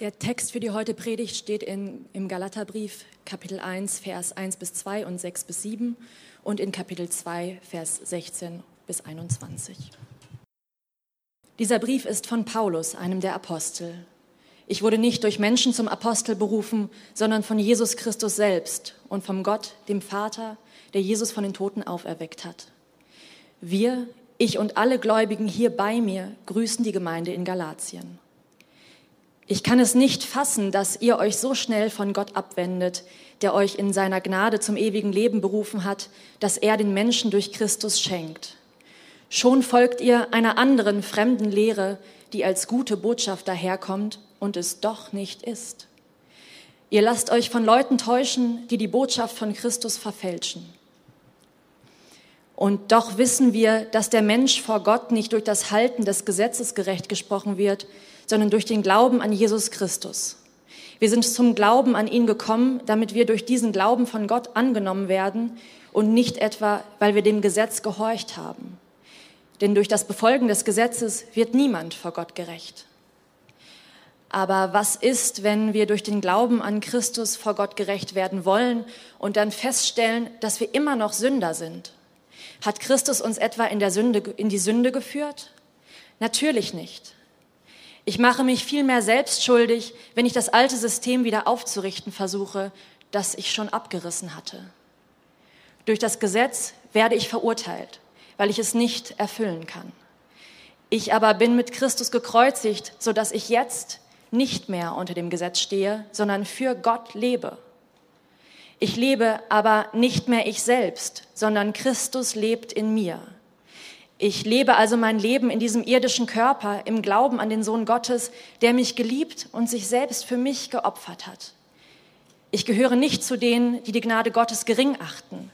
Der Text für die heute Predigt steht in, im Galaterbrief Kapitel 1, Vers 1 bis 2 und 6 bis 7 und in Kapitel 2, Vers 16 bis 21. Dieser Brief ist von Paulus, einem der Apostel. Ich wurde nicht durch Menschen zum Apostel berufen, sondern von Jesus Christus selbst und vom Gott, dem Vater, der Jesus von den Toten auferweckt hat. Wir, ich und alle Gläubigen hier bei mir grüßen die Gemeinde in Galatien. Ich kann es nicht fassen, dass ihr euch so schnell von Gott abwendet, der euch in seiner Gnade zum ewigen Leben berufen hat, dass er den Menschen durch Christus schenkt. Schon folgt ihr einer anderen fremden Lehre, die als gute Botschaft daherkommt und es doch nicht ist. Ihr lasst euch von Leuten täuschen, die die Botschaft von Christus verfälschen. Und doch wissen wir, dass der Mensch vor Gott nicht durch das Halten des Gesetzes gerecht gesprochen wird, sondern durch den Glauben an Jesus Christus. Wir sind zum Glauben an ihn gekommen, damit wir durch diesen Glauben von Gott angenommen werden und nicht etwa, weil wir dem Gesetz gehorcht haben. Denn durch das Befolgen des Gesetzes wird niemand vor Gott gerecht. Aber was ist, wenn wir durch den Glauben an Christus vor Gott gerecht werden wollen und dann feststellen, dass wir immer noch Sünder sind? Hat Christus uns etwa in, der Sünde, in die Sünde geführt? Natürlich nicht. Ich mache mich vielmehr selbst schuldig, wenn ich das alte System wieder aufzurichten versuche, das ich schon abgerissen hatte. Durch das Gesetz werde ich verurteilt, weil ich es nicht erfüllen kann. Ich aber bin mit Christus gekreuzigt, so dass ich jetzt nicht mehr unter dem Gesetz stehe, sondern für Gott lebe. Ich lebe aber nicht mehr ich selbst, sondern Christus lebt in mir. Ich lebe also mein Leben in diesem irdischen Körper im Glauben an den Sohn Gottes, der mich geliebt und sich selbst für mich geopfert hat. Ich gehöre nicht zu denen, die die Gnade Gottes gering achten.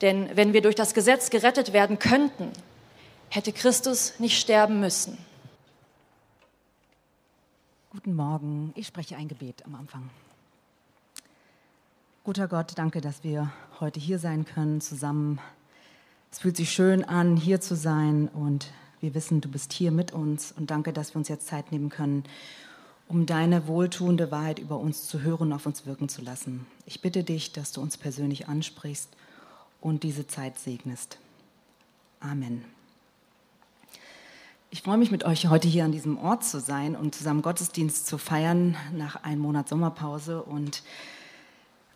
Denn wenn wir durch das Gesetz gerettet werden könnten, hätte Christus nicht sterben müssen. Guten Morgen, ich spreche ein Gebet am Anfang. Guter Gott, danke, dass wir heute hier sein können, zusammen es fühlt sich schön an, hier zu sein und wir wissen, du bist hier mit uns und danke, dass wir uns jetzt Zeit nehmen können, um deine wohltuende Wahrheit über uns zu hören und auf uns wirken zu lassen. Ich bitte dich, dass du uns persönlich ansprichst und diese Zeit segnest. Amen. Ich freue mich mit euch heute hier an diesem Ort zu sein und zusammen Gottesdienst zu feiern nach einem Monat Sommerpause und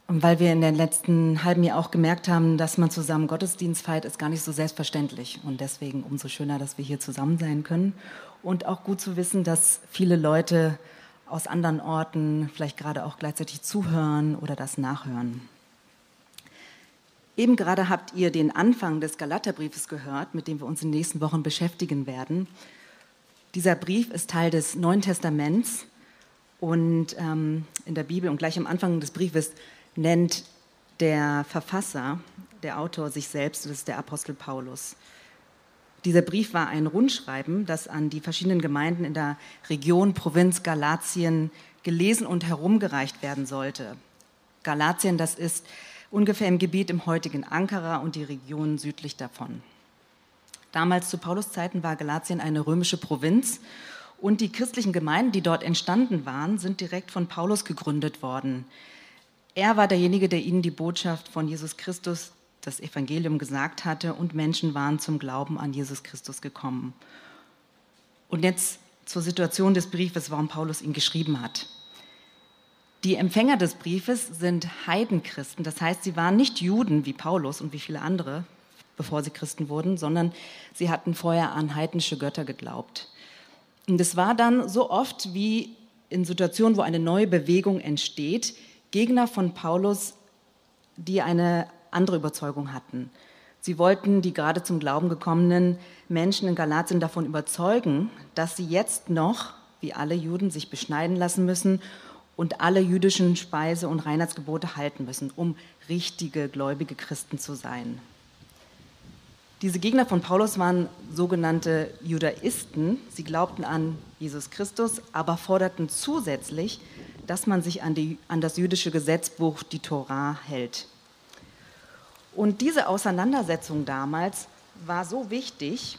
und weil wir in den letzten halben Jahr auch gemerkt haben, dass man zusammen Gottesdienst feiert, ist gar nicht so selbstverständlich. Und deswegen umso schöner, dass wir hier zusammen sein können. Und auch gut zu wissen, dass viele Leute aus anderen Orten vielleicht gerade auch gleichzeitig zuhören oder das nachhören. Eben gerade habt ihr den Anfang des Galaterbriefes gehört, mit dem wir uns in den nächsten Wochen beschäftigen werden. Dieser Brief ist Teil des Neuen Testaments und ähm, in der Bibel und gleich am Anfang des Briefes nennt der Verfasser, der Autor sich selbst, das ist der Apostel Paulus. Dieser Brief war ein Rundschreiben, das an die verschiedenen Gemeinden in der Region, Provinz Galatien gelesen und herumgereicht werden sollte. Galatien, das ist ungefähr im Gebiet im heutigen Ankara und die Region südlich davon. Damals zu Paulus Zeiten war Galatien eine römische Provinz und die christlichen Gemeinden, die dort entstanden waren, sind direkt von Paulus gegründet worden. Er war derjenige, der ihnen die Botschaft von Jesus Christus, das Evangelium gesagt hatte und Menschen waren zum Glauben an Jesus Christus gekommen. Und jetzt zur Situation des Briefes, warum Paulus ihn geschrieben hat. Die Empfänger des Briefes sind Heidenchristen, das heißt, sie waren nicht Juden wie Paulus und wie viele andere, bevor sie Christen wurden, sondern sie hatten vorher an heidnische Götter geglaubt. Und es war dann so oft wie in Situationen, wo eine neue Bewegung entsteht, Gegner von Paulus, die eine andere Überzeugung hatten. Sie wollten die gerade zum Glauben gekommenen Menschen in Galatien davon überzeugen, dass sie jetzt noch, wie alle Juden, sich beschneiden lassen müssen und alle jüdischen Speise- und Reinheitsgebote halten müssen, um richtige gläubige Christen zu sein. Diese Gegner von Paulus waren sogenannte Judaisten. Sie glaubten an Jesus Christus, aber forderten zusätzlich, dass man sich an, die, an das jüdische Gesetzbuch, die Torah, hält. Und diese Auseinandersetzung damals war so wichtig,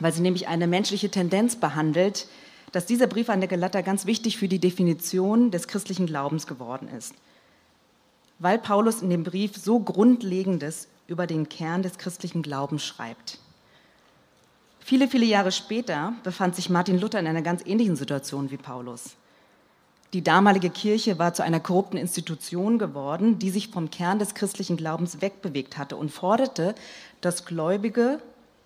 weil sie nämlich eine menschliche Tendenz behandelt, dass dieser Brief an der Galater ganz wichtig für die Definition des christlichen Glaubens geworden ist, weil Paulus in dem Brief so Grundlegendes über den Kern des christlichen Glaubens schreibt. Viele, viele Jahre später befand sich Martin Luther in einer ganz ähnlichen Situation wie Paulus. Die damalige Kirche war zu einer korrupten Institution geworden, die sich vom Kern des christlichen Glaubens wegbewegt hatte und forderte, dass Gläubige,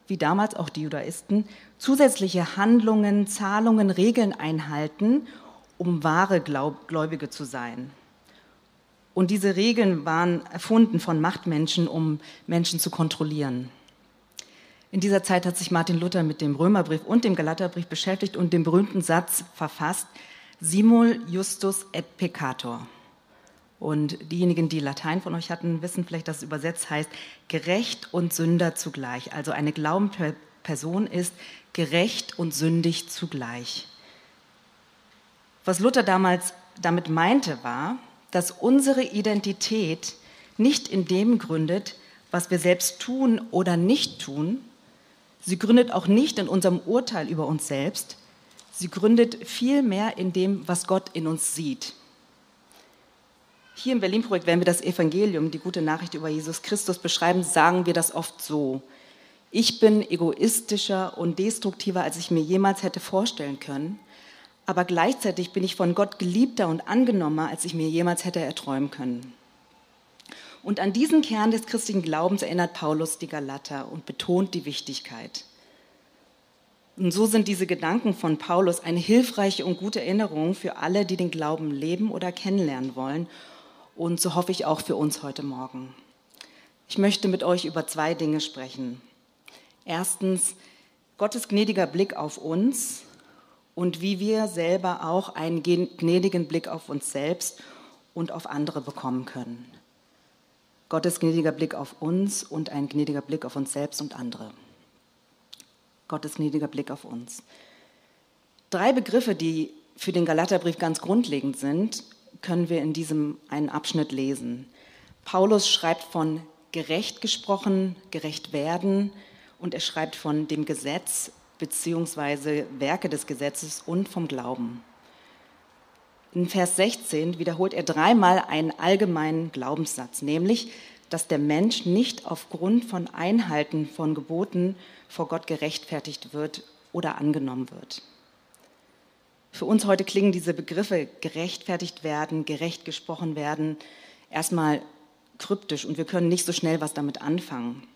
wie damals auch die Judaisten, zusätzliche Handlungen, Zahlungen, Regeln einhalten, um wahre Gläubige zu sein. Und diese Regeln waren erfunden von Machtmenschen, um Menschen zu kontrollieren. In dieser Zeit hat sich Martin Luther mit dem Römerbrief und dem Galaterbrief beschäftigt und den berühmten Satz verfasst, Simul justus et peccator. Und diejenigen, die Latein von euch hatten, wissen vielleicht, dass es übersetzt heißt, gerecht und Sünder zugleich. Also eine glaubende Person ist gerecht und sündig zugleich. Was Luther damals damit meinte, war, dass unsere Identität nicht in dem gründet, was wir selbst tun oder nicht tun. Sie gründet auch nicht in unserem Urteil über uns selbst. Sie gründet vielmehr in dem, was Gott in uns sieht. Hier im Berlin-Projekt, wenn wir das Evangelium, die gute Nachricht über Jesus Christus beschreiben, sagen wir das oft so. Ich bin egoistischer und destruktiver, als ich mir jemals hätte vorstellen können aber gleichzeitig bin ich von Gott geliebter und angenommener, als ich mir jemals hätte erträumen können. Und an diesen Kern des christlichen Glaubens erinnert Paulus die Galater und betont die Wichtigkeit. Und so sind diese Gedanken von Paulus eine hilfreiche und gute Erinnerung für alle, die den Glauben leben oder kennenlernen wollen. Und so hoffe ich auch für uns heute Morgen. Ich möchte mit euch über zwei Dinge sprechen. Erstens, Gottes gnädiger Blick auf uns und wie wir selber auch einen gnädigen Blick auf uns selbst und auf andere bekommen können. Gottes gnädiger Blick auf uns und ein gnädiger Blick auf uns selbst und andere. Gottes gnädiger Blick auf uns. Drei Begriffe, die für den Galaterbrief ganz grundlegend sind, können wir in diesem einen Abschnitt lesen. Paulus schreibt von gerecht gesprochen, gerecht werden und er schreibt von dem Gesetz, beziehungsweise Werke des Gesetzes und vom Glauben. In Vers 16 wiederholt er dreimal einen allgemeinen Glaubenssatz, nämlich, dass der Mensch nicht aufgrund von Einhalten von Geboten vor Gott gerechtfertigt wird oder angenommen wird. Für uns heute klingen diese Begriffe gerechtfertigt werden, gerecht gesprochen werden, erstmal kryptisch und wir können nicht so schnell was damit anfangen.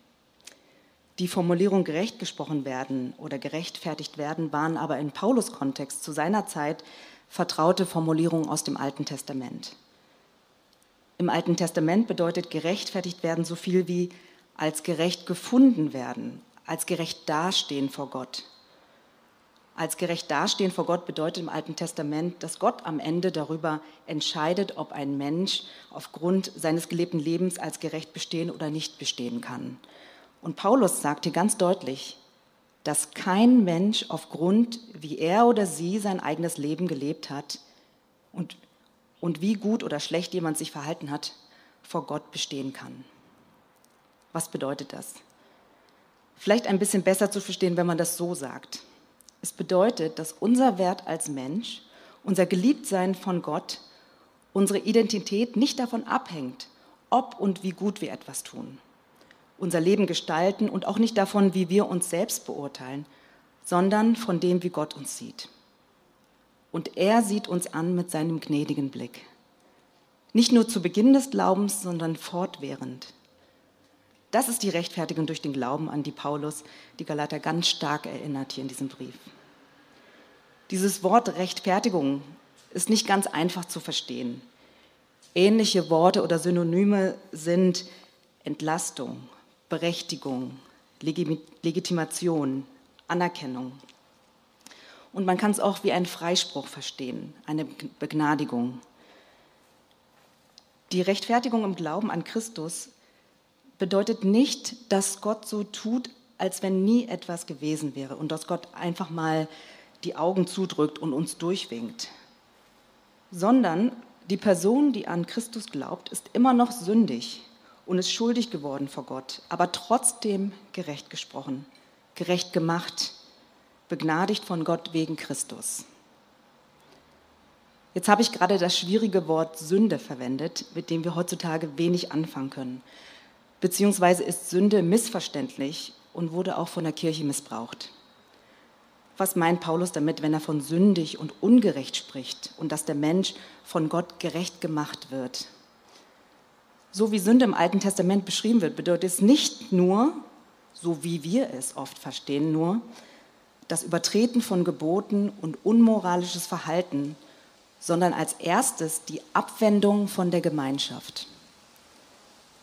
Die Formulierung gerecht gesprochen werden oder gerechtfertigt werden waren aber in Paulus Kontext zu seiner Zeit vertraute Formulierungen aus dem Alten Testament. Im Alten Testament bedeutet gerechtfertigt werden so viel wie als gerecht gefunden werden, als gerecht dastehen vor Gott. Als gerecht dastehen vor Gott bedeutet im Alten Testament, dass Gott am Ende darüber entscheidet, ob ein Mensch aufgrund seines gelebten Lebens als gerecht bestehen oder nicht bestehen kann. Und Paulus sagt hier ganz deutlich, dass kein Mensch aufgrund, wie er oder sie sein eigenes Leben gelebt hat und, und wie gut oder schlecht jemand sich verhalten hat, vor Gott bestehen kann. Was bedeutet das? Vielleicht ein bisschen besser zu verstehen, wenn man das so sagt. Es bedeutet, dass unser Wert als Mensch, unser Geliebtsein von Gott, unsere Identität nicht davon abhängt, ob und wie gut wir etwas tun unser Leben gestalten und auch nicht davon, wie wir uns selbst beurteilen, sondern von dem, wie Gott uns sieht. Und er sieht uns an mit seinem gnädigen Blick. Nicht nur zu Beginn des Glaubens, sondern fortwährend. Das ist die Rechtfertigung durch den Glauben, an die Paulus die Galater ganz stark erinnert hier in diesem Brief. Dieses Wort Rechtfertigung ist nicht ganz einfach zu verstehen. Ähnliche Worte oder Synonyme sind Entlastung, Berechtigung, Legitimation, Anerkennung. Und man kann es auch wie einen Freispruch verstehen, eine Begnadigung. Die Rechtfertigung im Glauben an Christus bedeutet nicht, dass Gott so tut, als wenn nie etwas gewesen wäre und dass Gott einfach mal die Augen zudrückt und uns durchwinkt, sondern die Person, die an Christus glaubt, ist immer noch sündig und ist schuldig geworden vor Gott, aber trotzdem gerecht gesprochen, gerecht gemacht, begnadigt von Gott wegen Christus. Jetzt habe ich gerade das schwierige Wort Sünde verwendet, mit dem wir heutzutage wenig anfangen können. Beziehungsweise ist Sünde missverständlich und wurde auch von der Kirche missbraucht. Was meint Paulus damit, wenn er von sündig und ungerecht spricht und dass der Mensch von Gott gerecht gemacht wird? So wie Sünde im Alten Testament beschrieben wird, bedeutet es nicht nur, so wie wir es oft verstehen, nur das Übertreten von Geboten und unmoralisches Verhalten, sondern als erstes die Abwendung von der Gemeinschaft.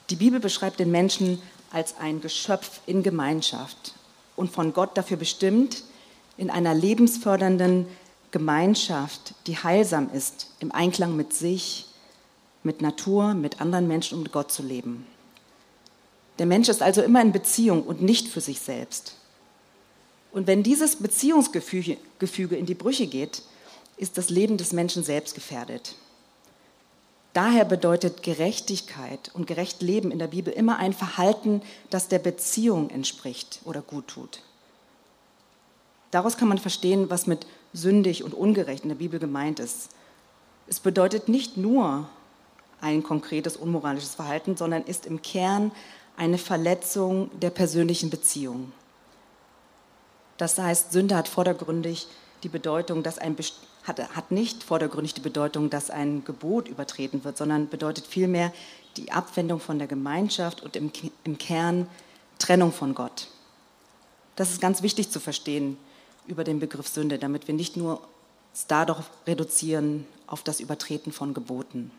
Die Bibel beschreibt den Menschen als ein Geschöpf in Gemeinschaft und von Gott dafür bestimmt, in einer lebensfördernden Gemeinschaft, die heilsam ist, im Einklang mit sich, mit Natur, mit anderen Menschen und mit Gott zu leben. Der Mensch ist also immer in Beziehung und nicht für sich selbst. Und wenn dieses Beziehungsgefüge in die Brüche geht, ist das Leben des Menschen selbst gefährdet. Daher bedeutet Gerechtigkeit und gerecht Leben in der Bibel immer ein Verhalten, das der Beziehung entspricht oder gut tut. Daraus kann man verstehen, was mit sündig und ungerecht in der Bibel gemeint ist. Es bedeutet nicht nur ein konkretes unmoralisches Verhalten, sondern ist im Kern eine Verletzung der persönlichen Beziehung. Das heißt, Sünde hat vordergründig die Bedeutung, dass ein hat, hat nicht vordergründig die Bedeutung, dass ein Gebot übertreten wird, sondern bedeutet vielmehr die Abwendung von der Gemeinschaft und im, im Kern Trennung von Gott. Das ist ganz wichtig zu verstehen über den Begriff Sünde, damit wir nicht nur dadurch reduzieren auf das Übertreten von Geboten.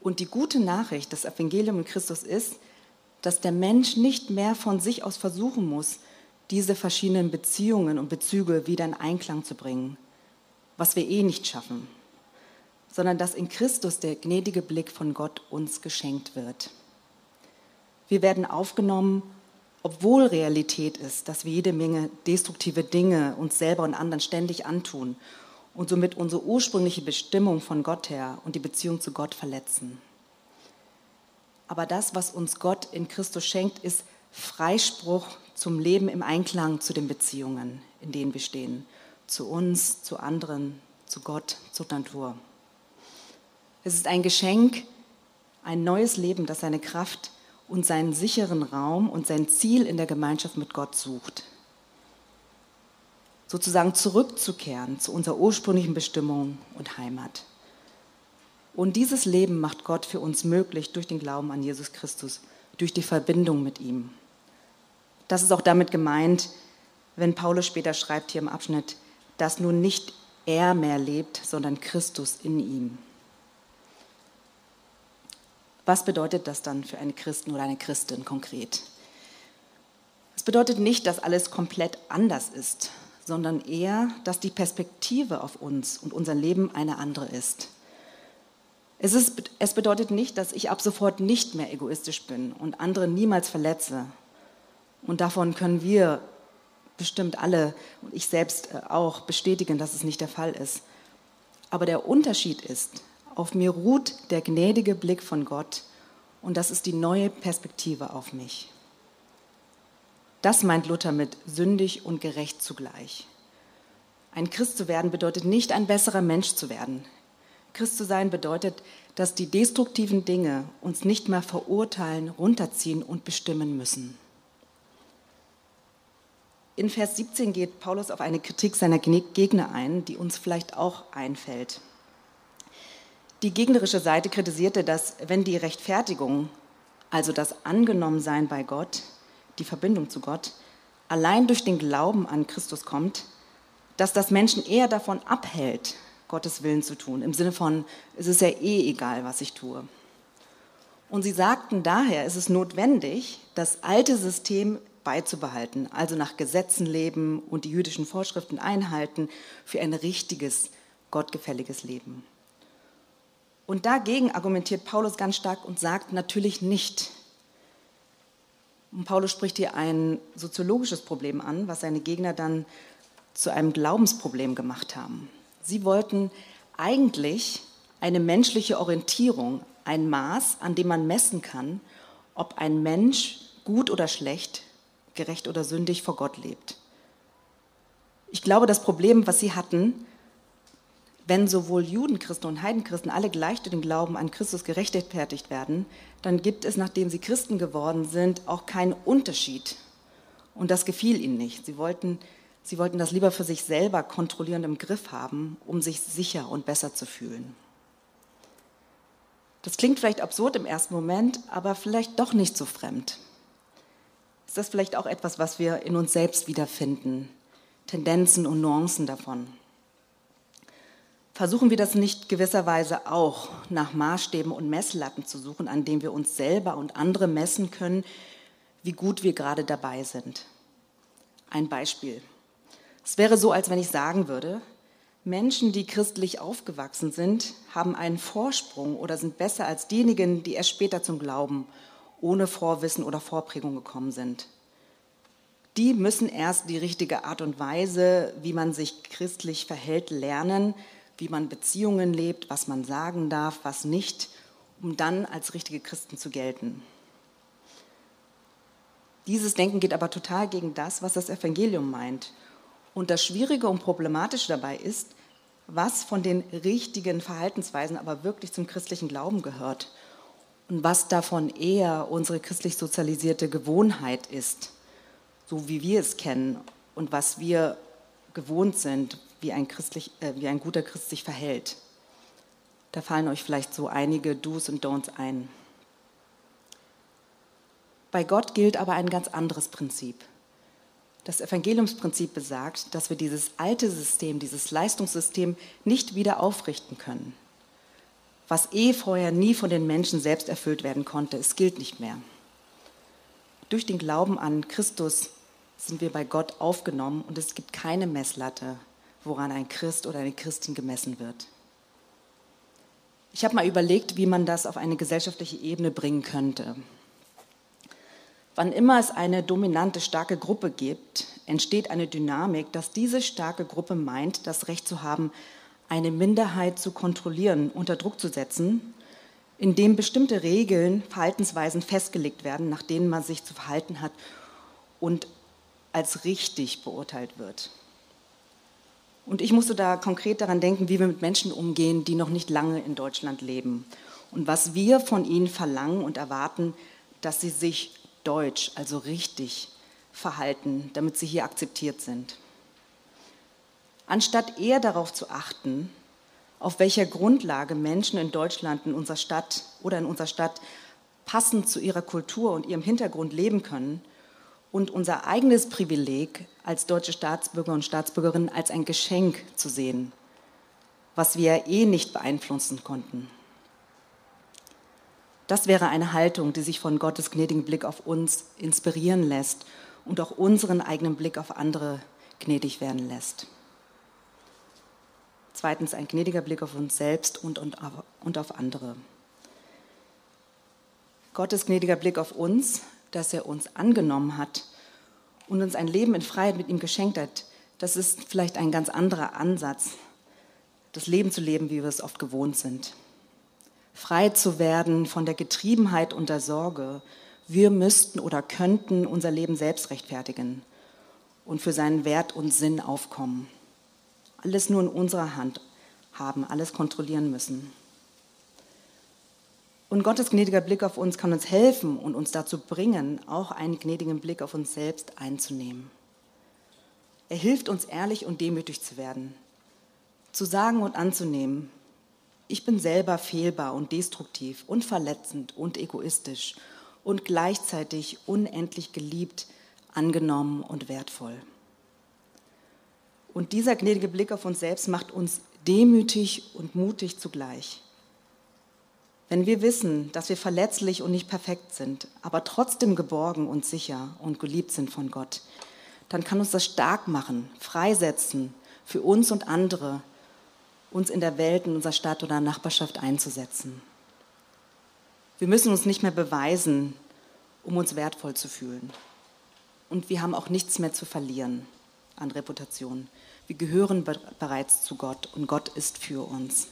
Und die gute Nachricht des Evangeliums in Christus ist, dass der Mensch nicht mehr von sich aus versuchen muss, diese verschiedenen Beziehungen und Bezüge wieder in Einklang zu bringen, was wir eh nicht schaffen, sondern dass in Christus der gnädige Blick von Gott uns geschenkt wird. Wir werden aufgenommen, obwohl Realität ist, dass wir jede Menge destruktive Dinge uns selber und anderen ständig antun und somit unsere ursprüngliche Bestimmung von Gott her und die Beziehung zu Gott verletzen. Aber das, was uns Gott in Christus schenkt, ist Freispruch zum Leben im Einklang zu den Beziehungen, in denen wir stehen zu uns, zu anderen, zu Gott, zur Natur. Es ist ein Geschenk, ein neues Leben, das seine Kraft und seinen sicheren Raum und sein Ziel in der Gemeinschaft mit Gott sucht. Sozusagen zurückzukehren zu unserer ursprünglichen Bestimmung und Heimat. Und dieses Leben macht Gott für uns möglich durch den Glauben an Jesus Christus, durch die Verbindung mit ihm. Das ist auch damit gemeint, wenn Paulus später schreibt hier im Abschnitt, dass nun nicht er mehr lebt, sondern Christus in ihm. Was bedeutet das dann für einen Christen oder eine Christin konkret? Es bedeutet nicht, dass alles komplett anders ist, sondern eher, dass die Perspektive auf uns und unser Leben eine andere ist. Es, ist, es bedeutet nicht, dass ich ab sofort nicht mehr egoistisch bin und andere niemals verletze. Und davon können wir bestimmt alle und ich selbst äh, auch bestätigen, dass es nicht der Fall ist. Aber der Unterschied ist, auf mir ruht der gnädige Blick von Gott und das ist die neue Perspektive auf mich. Das meint Luther mit sündig und gerecht zugleich. Ein Christ zu werden bedeutet nicht ein besserer Mensch zu werden. Christ zu sein bedeutet, dass die destruktiven Dinge uns nicht mehr verurteilen, runterziehen und bestimmen müssen. In Vers 17 geht Paulus auf eine Kritik seiner Gegner ein, die uns vielleicht auch einfällt. Die gegnerische Seite kritisierte, dass wenn die Rechtfertigung, also das Angenommensein bei Gott, die Verbindung zu Gott, allein durch den Glauben an Christus kommt, dass das Menschen eher davon abhält, Gottes Willen zu tun. Im Sinne von, es ist ja eh egal, was ich tue. Und sie sagten daher, es ist notwendig, das alte System beizubehalten, also nach Gesetzen leben und die jüdischen Vorschriften einhalten für ein richtiges, gottgefälliges Leben. Und dagegen argumentiert Paulus ganz stark und sagt natürlich nicht. Und Paulus spricht hier ein soziologisches Problem an, was seine Gegner dann zu einem Glaubensproblem gemacht haben. Sie wollten eigentlich eine menschliche Orientierung, ein Maß, an dem man messen kann, ob ein Mensch gut oder schlecht gerecht oder sündig vor Gott lebt. Ich glaube, das Problem, was sie hatten, wenn sowohl Juden, Christen und Heidenchristen alle gleich durch den Glauben an Christus gerechtfertigt werden, dann gibt es, nachdem sie Christen geworden sind, auch keinen Unterschied. Und das gefiel ihnen nicht. Sie wollten, sie wollten das lieber für sich selber kontrollierend im Griff haben, um sich sicher und besser zu fühlen. Das klingt vielleicht absurd im ersten Moment, aber vielleicht doch nicht so fremd. Ist das vielleicht auch etwas, was wir in uns selbst wiederfinden? Tendenzen und Nuancen davon. Versuchen wir das nicht gewisserweise auch nach Maßstäben und Messlatten zu suchen, an denen wir uns selber und andere messen können, wie gut wir gerade dabei sind. Ein Beispiel. Es wäre so, als wenn ich sagen würde, Menschen, die christlich aufgewachsen sind, haben einen Vorsprung oder sind besser als diejenigen, die erst später zum Glauben ohne Vorwissen oder Vorprägung gekommen sind. Die müssen erst die richtige Art und Weise, wie man sich christlich verhält, lernen, wie man Beziehungen lebt, was man sagen darf, was nicht, um dann als richtige Christen zu gelten. Dieses Denken geht aber total gegen das, was das Evangelium meint und das Schwierige und Problematische dabei ist, was von den richtigen Verhaltensweisen aber wirklich zum christlichen Glauben gehört und was davon eher unsere christlich sozialisierte Gewohnheit ist, so wie wir es kennen und was wir gewohnt sind, wie ein, christlich, äh, wie ein guter Christ sich verhält. Da fallen euch vielleicht so einige Do's und Don'ts ein. Bei Gott gilt aber ein ganz anderes Prinzip. Das Evangeliumsprinzip besagt, dass wir dieses alte System, dieses Leistungssystem nicht wieder aufrichten können. Was eh vorher nie von den Menschen selbst erfüllt werden konnte, es gilt nicht mehr. Durch den Glauben an Christus sind wir bei Gott aufgenommen und es gibt keine Messlatte, woran ein Christ oder eine Christin gemessen wird. Ich habe mal überlegt, wie man das auf eine gesellschaftliche Ebene bringen könnte. Wann immer es eine dominante, starke Gruppe gibt, entsteht eine Dynamik, dass diese starke Gruppe meint, das Recht zu haben, eine Minderheit zu kontrollieren, unter Druck zu setzen, indem bestimmte Regeln, Verhaltensweisen festgelegt werden, nach denen man sich zu verhalten hat und als richtig beurteilt wird. Und ich musste da konkret daran denken, wie wir mit Menschen umgehen, die noch nicht lange in Deutschland leben und was wir von ihnen verlangen und erwarten, dass sie sich deutsch, also richtig verhalten, damit sie hier akzeptiert sind. Anstatt eher darauf zu achten, auf welcher Grundlage Menschen in Deutschland, in unserer Stadt oder in unserer Stadt passend zu ihrer Kultur und ihrem Hintergrund leben können und unser eigenes Privileg als deutsche Staatsbürger und Staatsbürgerinnen als ein Geschenk zu sehen, was wir eh nicht beeinflussen konnten. Das wäre eine Haltung, die sich von Gottes gnädigen Blick auf uns inspirieren lässt und auch unseren eigenen Blick auf andere gnädig werden lässt. Zweitens ein gnädiger Blick auf uns selbst und, und, und auf andere. Gottes gnädiger Blick auf uns, dass er uns angenommen hat und uns ein Leben in Freiheit mit ihm geschenkt hat, das ist vielleicht ein ganz anderer Ansatz, das Leben zu leben, wie wir es oft gewohnt sind frei zu werden von der Getriebenheit und der Sorge, wir müssten oder könnten unser Leben selbst rechtfertigen und für seinen Wert und Sinn aufkommen. Alles nur in unserer Hand haben, alles kontrollieren müssen. Und Gottes gnädiger Blick auf uns kann uns helfen und uns dazu bringen, auch einen gnädigen Blick auf uns selbst einzunehmen. Er hilft uns ehrlich und demütig zu werden, zu sagen und anzunehmen, ich bin selber fehlbar und destruktiv und verletzend und egoistisch und gleichzeitig unendlich geliebt, angenommen und wertvoll. Und dieser gnädige Blick auf uns selbst macht uns demütig und mutig zugleich. Wenn wir wissen, dass wir verletzlich und nicht perfekt sind, aber trotzdem geborgen und sicher und geliebt sind von Gott, dann kann uns das stark machen, freisetzen für uns und andere, uns in der Welt, in unserer Stadt oder Nachbarschaft einzusetzen. Wir müssen uns nicht mehr beweisen, um uns wertvoll zu fühlen. Und wir haben auch nichts mehr zu verlieren an Reputation. Wir gehören bereits zu Gott und Gott ist für uns.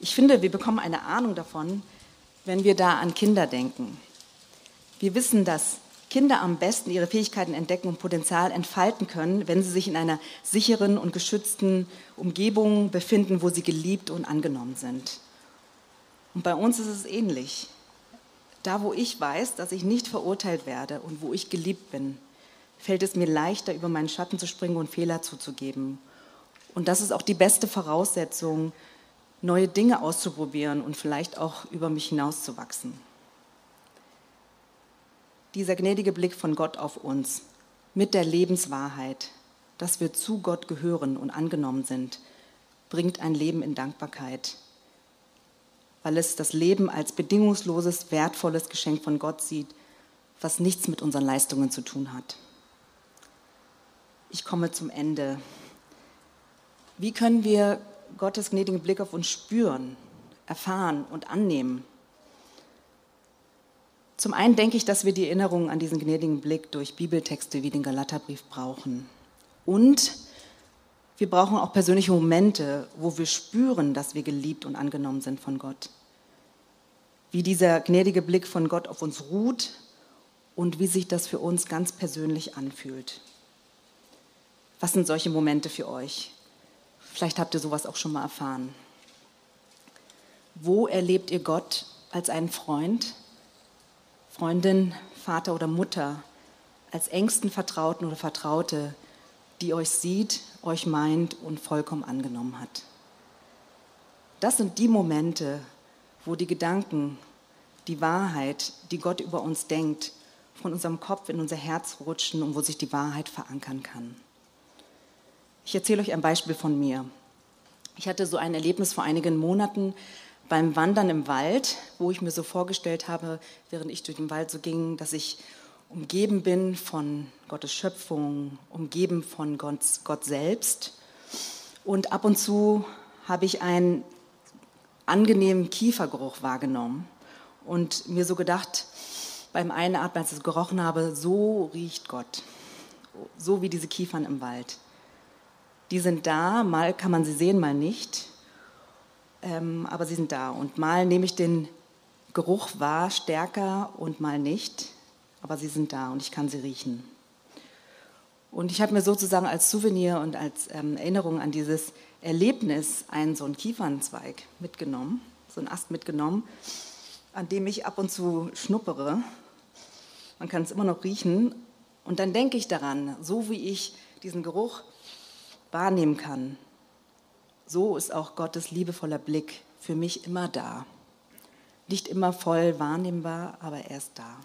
Ich finde, wir bekommen eine Ahnung davon, wenn wir da an Kinder denken. Wir wissen, dass Kinder am besten ihre Fähigkeiten entdecken und Potenzial entfalten können, wenn sie sich in einer sicheren und geschützten Umgebung befinden, wo sie geliebt und angenommen sind. Und bei uns ist es ähnlich. Da, wo ich weiß, dass ich nicht verurteilt werde und wo ich geliebt bin, fällt es mir leichter, über meinen Schatten zu springen und Fehler zuzugeben. Und das ist auch die beste Voraussetzung, neue Dinge auszuprobieren und vielleicht auch über mich hinauszuwachsen. Dieser gnädige Blick von Gott auf uns mit der Lebenswahrheit, dass wir zu Gott gehören und angenommen sind, bringt ein Leben in Dankbarkeit weil es das Leben als bedingungsloses, wertvolles Geschenk von Gott sieht, was nichts mit unseren Leistungen zu tun hat. Ich komme zum Ende. Wie können wir Gottes gnädigen Blick auf uns spüren, erfahren und annehmen? Zum einen denke ich, dass wir die Erinnerung an diesen gnädigen Blick durch Bibeltexte wie den Galaterbrief brauchen. Und wir brauchen auch persönliche Momente, wo wir spüren, dass wir geliebt und angenommen sind von Gott. Wie dieser gnädige Blick von Gott auf uns ruht und wie sich das für uns ganz persönlich anfühlt. Was sind solche Momente für euch? Vielleicht habt ihr sowas auch schon mal erfahren. Wo erlebt ihr Gott als einen Freund, Freundin, Vater oder Mutter, als engsten Vertrauten oder Vertraute, die euch sieht, euch meint und vollkommen angenommen hat. Das sind die Momente, wo die Gedanken, die Wahrheit, die Gott über uns denkt, von unserem Kopf in unser Herz rutschen und wo sich die Wahrheit verankern kann. Ich erzähle euch ein Beispiel von mir. Ich hatte so ein Erlebnis vor einigen Monaten beim Wandern im Wald, wo ich mir so vorgestellt habe, während ich durch den Wald so ging, dass ich umgeben bin von Gottes Schöpfung, umgeben von Gott, Gott selbst. Und ab und zu habe ich einen angenehmen Kiefergeruch wahrgenommen und mir so gedacht, beim Einatmen, als ich es gerochen habe, so riecht Gott. So wie diese Kiefern im Wald. Die sind da, mal kann man sie sehen, mal nicht. Ähm, aber sie sind da. Und mal nehme ich den Geruch wahr, stärker und mal nicht aber sie sind da und ich kann sie riechen. Und ich habe mir sozusagen als Souvenir und als ähm, Erinnerung an dieses Erlebnis einen so einen Kiefernzweig mitgenommen, so einen Ast mitgenommen, an dem ich ab und zu schnuppere. Man kann es immer noch riechen. Und dann denke ich daran, so wie ich diesen Geruch wahrnehmen kann, so ist auch Gottes liebevoller Blick für mich immer da. Nicht immer voll wahrnehmbar, aber er ist da.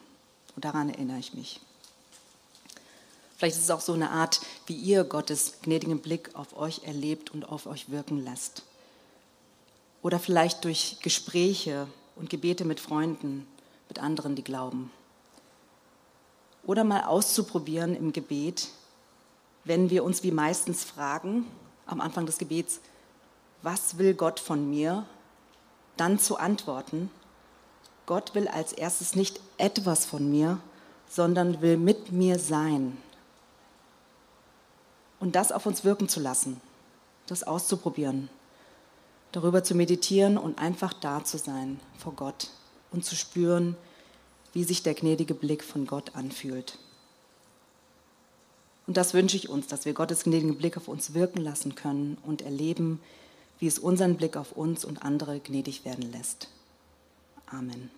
Und daran erinnere ich mich. Vielleicht ist es auch so eine Art, wie ihr Gottes gnädigen Blick auf euch erlebt und auf euch wirken lasst. Oder vielleicht durch Gespräche und Gebete mit Freunden, mit anderen, die glauben. Oder mal auszuprobieren im Gebet, wenn wir uns wie meistens fragen, am Anfang des Gebets, was will Gott von mir? Dann zu antworten, Gott will als erstes nicht etwas von mir, sondern will mit mir sein. Und das auf uns wirken zu lassen, das auszuprobieren, darüber zu meditieren und einfach da zu sein vor Gott und zu spüren, wie sich der gnädige Blick von Gott anfühlt. Und das wünsche ich uns, dass wir Gottes gnädigen Blick auf uns wirken lassen können und erleben, wie es unseren Blick auf uns und andere gnädig werden lässt. Amen.